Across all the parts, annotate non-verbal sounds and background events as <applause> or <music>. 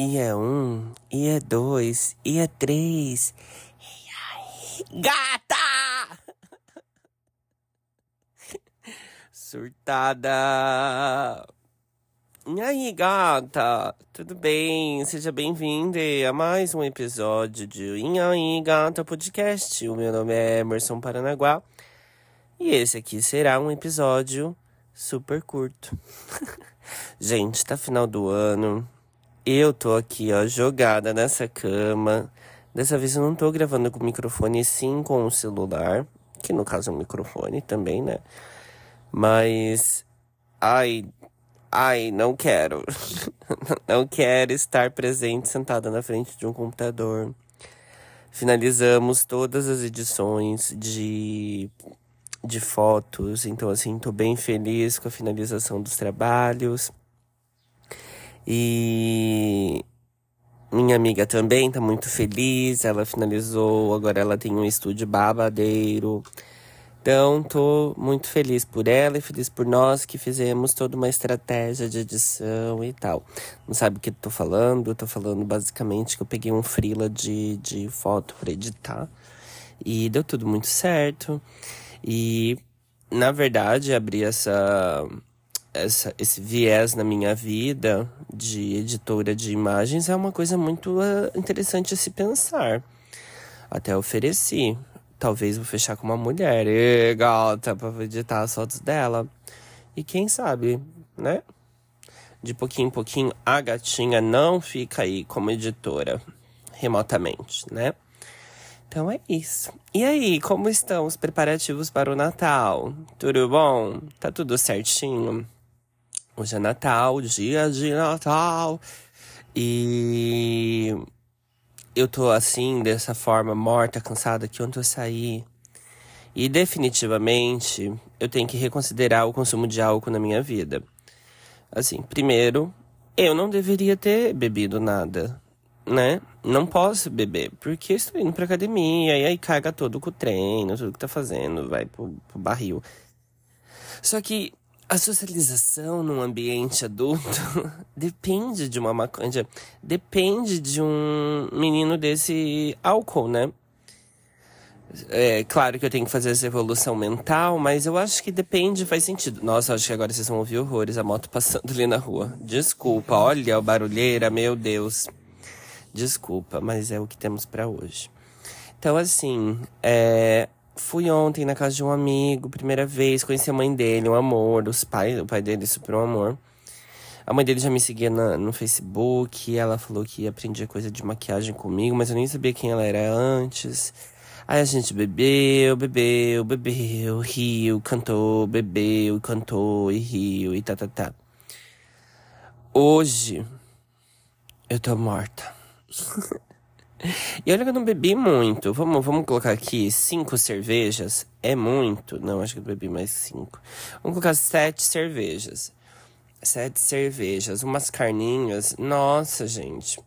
E é um, e é dois, e é três. E aí, gata! <laughs> Surtada! E aí, gata? Tudo bem? Seja bem-vinda a mais um episódio de E aí, gata podcast. O meu nome é Emerson Paranaguá. E esse aqui será um episódio super curto. <laughs> Gente, tá final do ano. Eu tô aqui, ó, jogada nessa cama. Dessa vez eu não tô gravando com o microfone, sim com o celular. Que no caso é um microfone também, né? Mas. Ai. Ai, não quero. <laughs> não quero estar presente sentada na frente de um computador. Finalizamos todas as edições de de fotos, então assim, tô bem feliz com a finalização dos trabalhos. E minha amiga também tá muito feliz, ela finalizou, agora ela tem um estúdio babadeiro. Então, tô muito feliz por ela e feliz por nós que fizemos toda uma estratégia de edição e tal. Não sabe o que tô falando? Eu tô falando basicamente que eu peguei um freela de, de foto para editar e deu tudo muito certo. E, na verdade, abri essa essa, esse viés na minha vida de editora de imagens é uma coisa muito uh, interessante a se pensar. Até ofereci. Talvez vou fechar com uma mulher. E, gata, pra editar as fotos dela. E quem sabe, né? De pouquinho em pouquinho, a gatinha não fica aí como editora remotamente, né? Então é isso. E aí, como estão os preparativos para o Natal? Tudo bom? Tá tudo certinho? Hoje é Natal, dia de Natal. E eu tô assim, dessa forma, morta, cansada, que ontem eu saí. E definitivamente eu tenho que reconsiderar o consumo de álcool na minha vida. Assim, primeiro, eu não deveria ter bebido nada, né? Não posso beber, porque estou indo pra academia e aí caga todo com o treino, tudo que tá fazendo, vai pro, pro barril. Só que a socialização num ambiente adulto <laughs> depende de uma maconha, depende de um menino desse álcool, né? É claro que eu tenho que fazer essa evolução mental, mas eu acho que depende, faz sentido. Nossa, acho que agora vocês vão ouvir horrores, a moto passando ali na rua. Desculpa, olha a barulheira, meu Deus. Desculpa, mas é o que temos para hoje. Então, assim, é, Fui ontem na casa de um amigo, primeira vez, conheci a mãe dele, um amor, os pais, o pai dele super um amor. A mãe dele já me seguia na, no Facebook, ela falou que aprendia coisa de maquiagem comigo, mas eu nem sabia quem ela era antes. Aí a gente bebeu, bebeu, bebeu, riu, cantou, bebeu, cantou e riu e tá, tá, tá. Hoje, eu tô morta. <laughs> E olha que eu não bebi muito. Vamos, vamos colocar aqui cinco cervejas. É muito. Não, acho que eu bebi mais cinco. Vamos colocar sete cervejas. Sete cervejas, umas carninhas. Nossa, gente.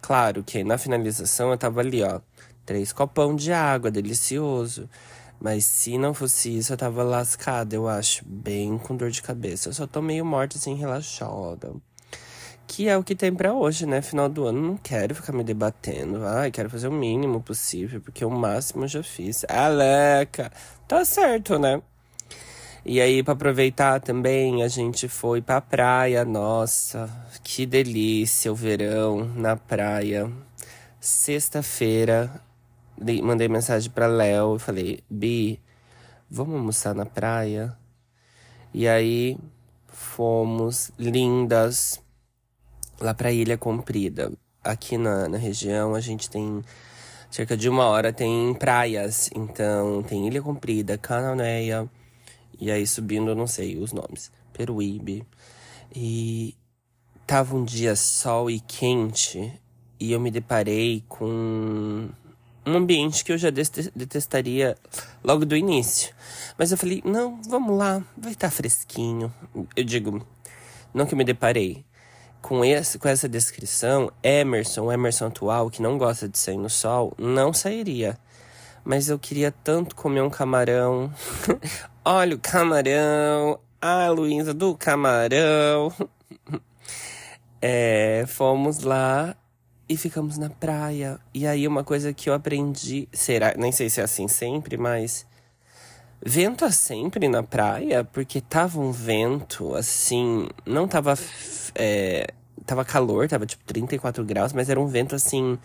Claro que na finalização eu tava ali, ó. Três copão de água, delicioso. Mas se não fosse isso, eu tava lascada, eu acho. Bem com dor de cabeça. Eu só tô meio morta, assim, relaxada que é o que tem para hoje, né? Final do ano, não quero ficar me debatendo. Ai, quero fazer o mínimo possível, porque o máximo eu já fiz. Aleca! Tá certo, né? E aí, para aproveitar também, a gente foi pra praia. Nossa, que delícia o verão na praia. Sexta-feira, mandei mensagem pra Léo e falei: Bi, vamos almoçar na praia? E aí, fomos lindas lá para Ilha Comprida. Aqui na, na região a gente tem cerca de uma hora tem praias. Então tem Ilha Comprida, Cananéia e aí subindo, não sei os nomes, Peruíbe. E tava um dia sol e quente e eu me deparei com um ambiente que eu já detestaria logo do início. Mas eu falei, não, vamos lá, vai estar tá fresquinho. Eu digo, não que eu me deparei, com, esse, com essa descrição, Emerson, o Emerson atual, que não gosta de sair no sol, não sairia. Mas eu queria tanto comer um camarão. <laughs> Olha o camarão. Ah, Luísa do camarão. <laughs> É, fomos lá e ficamos na praia. E aí uma coisa que eu aprendi, será, nem sei se é assim sempre, mas vento é sempre na praia, porque tava um vento assim, não tava é, tava calor, tava tipo 34 graus, mas era um vento assim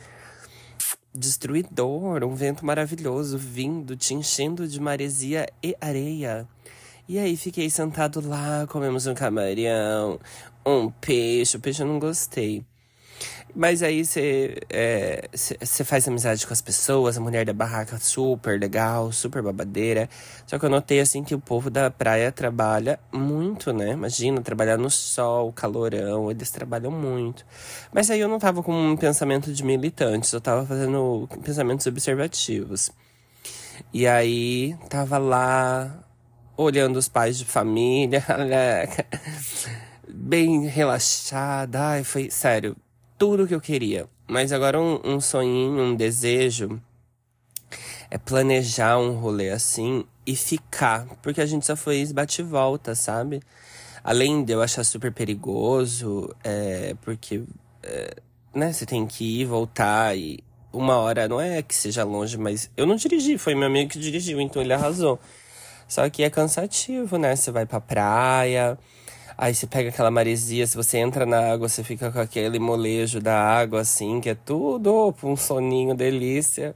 destruidor, um vento maravilhoso vindo, te enchendo de maresia e areia. E aí fiquei sentado lá, comemos um camarão, um peixe. O peixe eu não gostei. Mas aí você é, faz amizade com as pessoas, a mulher da barraca super legal, super babadeira. Só que eu notei assim que o povo da praia trabalha muito, né? Imagina, trabalhar no sol, calorão, eles trabalham muito. Mas aí eu não tava com um pensamento de militantes, eu tava fazendo pensamentos observativos. E aí tava lá olhando os pais de família, <laughs> bem relaxada. Ai, foi sério tudo que eu queria. Mas agora um, um sonhinho, um desejo é planejar um rolê assim e ficar. Porque a gente só foi bate e volta, sabe? Além de eu achar super perigoso, é, porque é, né, você tem que ir, voltar e uma hora não é que seja longe, mas eu não dirigi, foi meu amigo que dirigiu, então ele arrasou. Só que é cansativo, né? Você vai pra praia, Aí você pega aquela maresia, se você entra na água, você fica com aquele molejo da água, assim, que é tudo um soninho, delícia.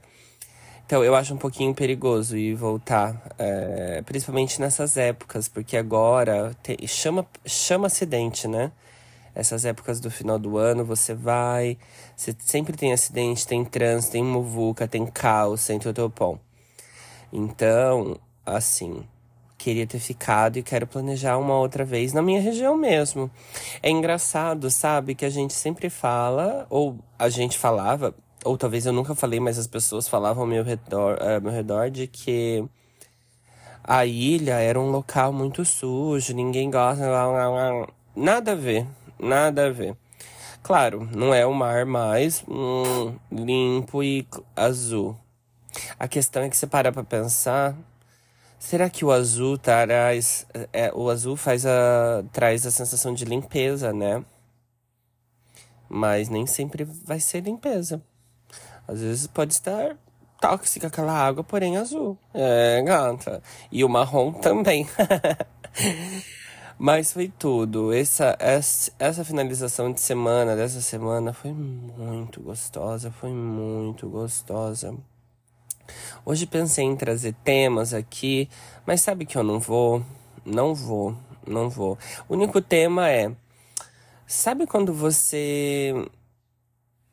Então eu acho um pouquinho perigoso ir voltar, é, principalmente nessas épocas, porque agora tem, chama, chama acidente, né? Essas épocas do final do ano, você vai, você sempre tem acidente, tem trânsito, tem muvuca, tem caos, tem totopom. Então, assim, queria ter ficado e quero planejar uma outra vez na minha região mesmo. É engraçado, sabe, que a gente sempre fala, ou a gente falava, ou talvez eu nunca falei, mas as pessoas falavam ao meu redor, ao meu redor de que a ilha era um local muito sujo, ninguém gosta. Nada a ver, nada a ver. Claro, não é o mar mais hum, limpo e azul. A questão é que você para pra pensar Será que o azul traz. É, o azul faz a, traz a sensação de limpeza, né? Mas nem sempre vai ser limpeza. Às vezes pode estar tóxica aquela água, porém azul. É, gata. E o marrom também. <laughs> Mas foi tudo. Essa, essa, essa finalização de semana, dessa semana, foi muito gostosa. Foi muito gostosa. Hoje pensei em trazer temas aqui, mas sabe que eu não vou? Não vou, não vou. O único tema é. Sabe quando você.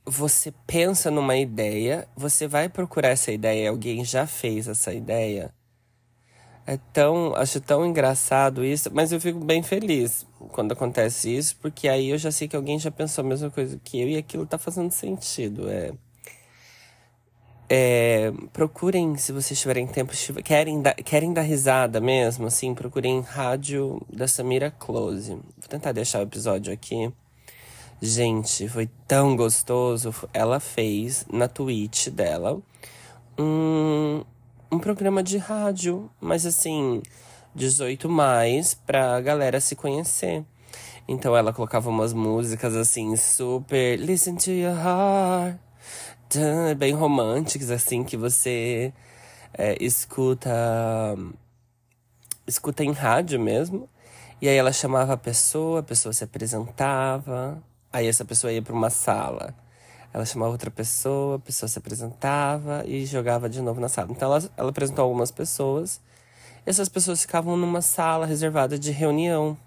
Você pensa numa ideia, você vai procurar essa ideia, alguém já fez essa ideia? É tão. Acho tão engraçado isso, mas eu fico bem feliz quando acontece isso, porque aí eu já sei que alguém já pensou a mesma coisa que eu e aquilo tá fazendo sentido. É. É, procurem, se vocês tiverem tempo, querem, querem dar risada mesmo, assim, procurem Rádio da Samira Close. Vou tentar deixar o episódio aqui. Gente, foi tão gostoso. Ela fez na Twitch dela um, um programa de rádio, mas assim, 18 mais pra galera se conhecer. Então ela colocava umas músicas assim, super Listen to your heart bem românticos, assim, que você é, escuta. escuta em rádio mesmo. E aí ela chamava a pessoa, a pessoa se apresentava, aí essa pessoa ia para uma sala. Ela chamava outra pessoa, a pessoa se apresentava e jogava de novo na sala. Então ela, ela apresentou algumas pessoas. Essas pessoas ficavam numa sala reservada de reunião.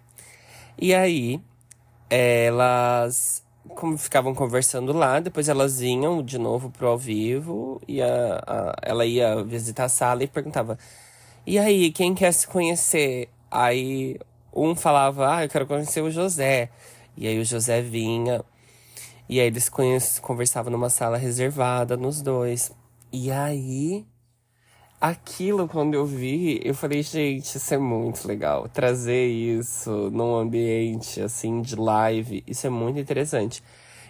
E aí elas como ficavam conversando lá, depois elas vinham de novo pro ao vivo e a, a, ela ia visitar a sala e perguntava: E aí, quem quer se conhecer? Aí um falava: Ah, eu quero conhecer o José. E aí o José vinha. E aí eles conversavam numa sala reservada nos dois. E aí, aquilo quando eu vi, eu falei, gente, isso é muito legal. Trazer isso num ambiente assim de live, isso é muito interessante.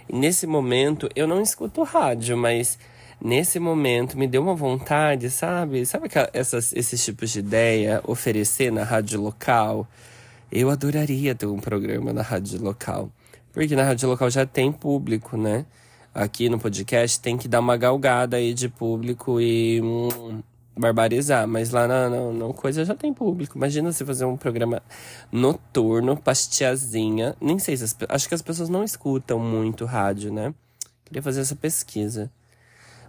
E nesse momento, eu não escuto rádio, mas nesse momento me deu uma vontade, sabe? Sabe que essas, esses tipos de ideia oferecer na rádio local? Eu adoraria ter um programa na rádio local. Porque na rádio local já tem público, né? Aqui no podcast tem que dar uma galgada aí de público e hum, barbarizar. Mas lá na, na, na, coisa já tem público. Imagina você fazer um programa noturno, pastiazinha. Nem sei se as, acho que as pessoas não escutam muito rádio, né? Queria fazer essa pesquisa.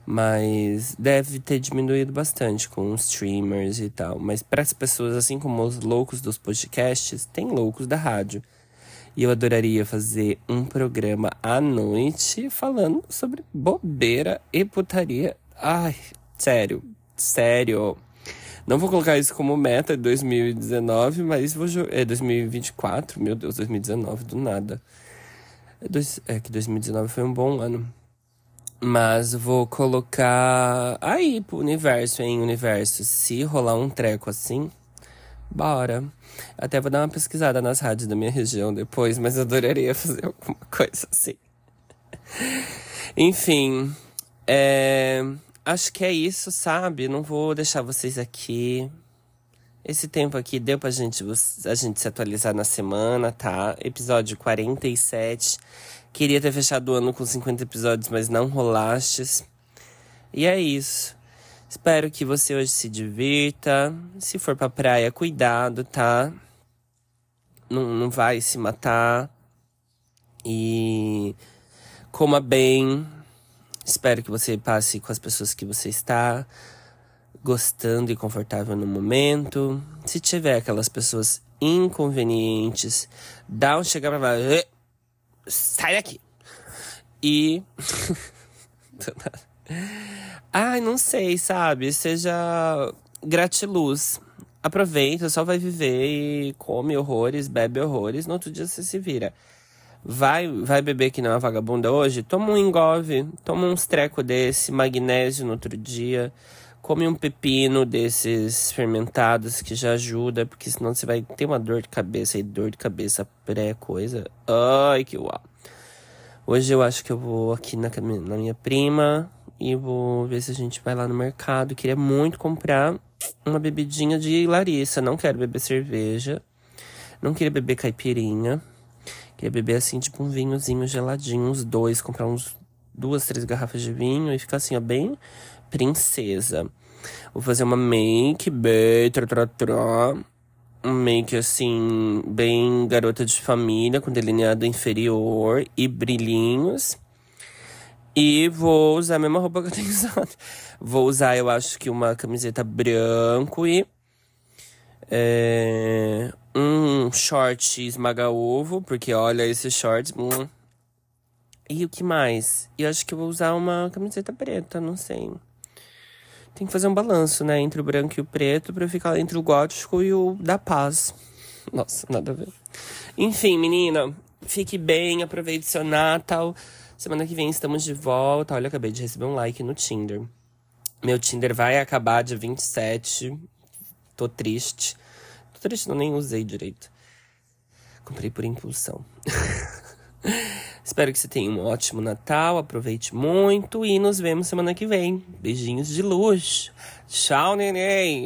Mas deve ter diminuído bastante com os streamers e tal. Mas para as pessoas, assim como os loucos dos podcasts, tem loucos da rádio. E eu adoraria fazer um programa à noite falando sobre bobeira e putaria. Ai, sério, sério. Não vou colocar isso como meta de 2019, mas vou é 2024, meu Deus, 2019 do nada. É, dois, é que 2019 foi um bom ano. Mas vou colocar aí pro universo, hein, universo. Se rolar um treco assim, Bora. Até vou dar uma pesquisada nas rádios da minha região depois, mas adoraria fazer alguma coisa assim. Enfim, é... acho que é isso, sabe? Não vou deixar vocês aqui. Esse tempo aqui deu pra gente, a gente se atualizar na semana, tá? Episódio 47. Queria ter fechado o ano com 50 episódios, mas não rolastes. E é isso. Espero que você hoje se divirta. Se for pra praia, cuidado, tá? Não, não vai se matar. E coma bem. Espero que você passe com as pessoas que você está gostando e confortável no momento. Se tiver aquelas pessoas inconvenientes, dá um chegar pra lá. Sai daqui! E. <laughs> Ai, não sei, sabe? Seja gratiluz. Aproveita, só vai viver e come horrores, bebe horrores. No outro dia você se vira. Vai, vai beber que não é vagabunda hoje? Toma um engove, toma uns treco desse, magnésio no outro dia. Come um pepino desses fermentados que já ajuda, porque senão você vai ter uma dor de cabeça e dor de cabeça pré-coisa. Ai, que uau. Hoje eu acho que eu vou aqui na, na minha prima, e vou ver se a gente vai lá no mercado. Queria muito comprar uma bebidinha de Larissa. Não quero beber cerveja. Não queria beber caipirinha. Queria beber assim, tipo um vinhozinho geladinho, uns dois, comprar uns duas, três garrafas de vinho e ficar assim, ó, bem princesa. Vou fazer uma make bem um make assim, bem garota de família, com delineado inferior e brilhinhos. E vou usar a mesma roupa que eu tenho <laughs> usado. Vou usar, eu acho que uma camiseta branco e é, um short esmaga-ovo, porque olha esses shorts. Hum. E o que mais? E eu acho que eu vou usar uma camiseta preta, não sei. Tem que fazer um balanço, né? Entre o branco e o preto, pra ficar entre o gótico e o da paz. <laughs> Nossa, nada a ver. Enfim, menina, fique bem, aproveite seu Natal. Semana que vem estamos de volta. Olha, acabei de receber um like no Tinder. Meu Tinder vai acabar dia 27. Tô triste. Tô triste, não nem usei direito. Comprei por impulsão. <laughs> Espero que você tenha um ótimo Natal, aproveite muito e nos vemos semana que vem. Beijinhos de luz. Tchau, neném.